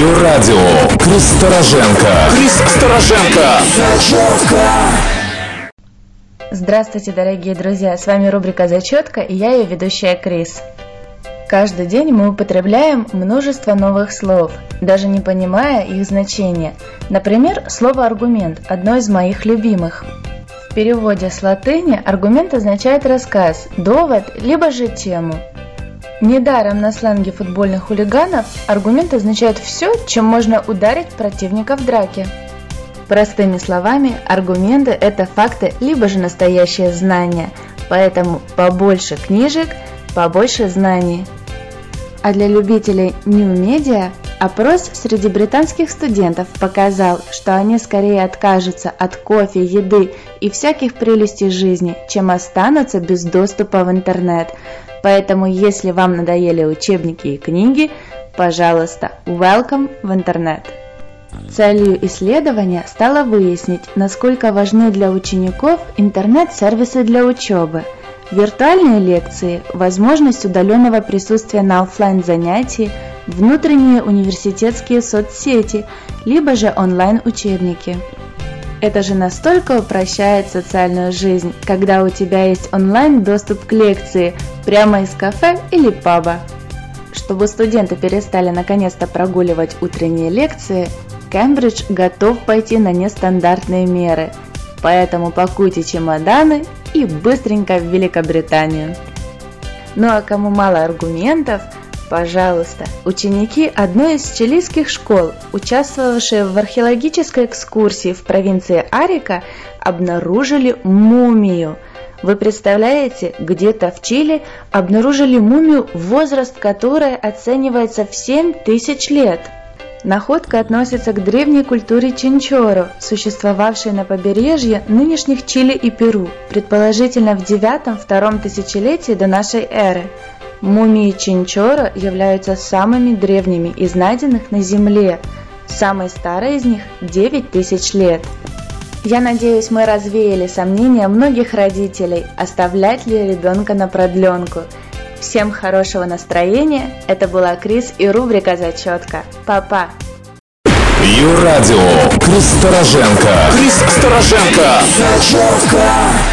Йо-радио. Крис Стороженко. Крис Стороженко. Здравствуйте, дорогие друзья! С вами рубрика «Зачетка» и я ее ведущая Крис. Каждый день мы употребляем множество новых слов, даже не понимая их значения. Например, слово «аргумент» – одно из моих любимых. В переводе с латыни аргумент означает рассказ, довод, либо же тему. Недаром на сленге футбольных хулиганов аргумент означает все, чем можно ударить противника в драке. Простыми словами, аргументы – это факты, либо же настоящее знание, поэтому побольше книжек, побольше знаний. А для любителей New Media опрос среди британских студентов показал, что они скорее откажутся от кофе, еды и всяких прелестей жизни, чем останутся без доступа в интернет – Поэтому, если вам надоели учебники и книги, пожалуйста, welcome в интернет. Целью исследования стало выяснить, насколько важны для учеников интернет-сервисы для учебы, виртуальные лекции, возможность удаленного присутствия на офлайн занятии, внутренние университетские соцсети, либо же онлайн-учебники. Это же настолько упрощает социальную жизнь, когда у тебя есть онлайн доступ к лекции прямо из кафе или паба. Чтобы студенты перестали наконец-то прогуливать утренние лекции, Кембридж готов пойти на нестандартные меры. Поэтому пакуйте чемоданы и быстренько в Великобританию. Ну а кому мало аргументов – Пожалуйста, ученики одной из чилийских школ, участвовавшие в археологической экскурсии в провинции Арика, обнаружили мумию. Вы представляете, где-то в Чили обнаружили мумию, возраст которой оценивается в 7 тысяч лет. Находка относится к древней культуре Чинчоро, существовавшей на побережье нынешних Чили и Перу, предположительно в 9-2 тысячелетии до нашей эры. Мумии Чинчора являются самыми древними из найденных на Земле. Самой старой из них 9 тысяч лет. Я надеюсь, мы развеяли сомнения многих родителей, оставлять ли ребенка на продленку. Всем хорошего настроения. Это была Крис и рубрика «Зачетка». Папа. Йо-радио. Крис Стороженко. Крис Стороженко. Зачетка.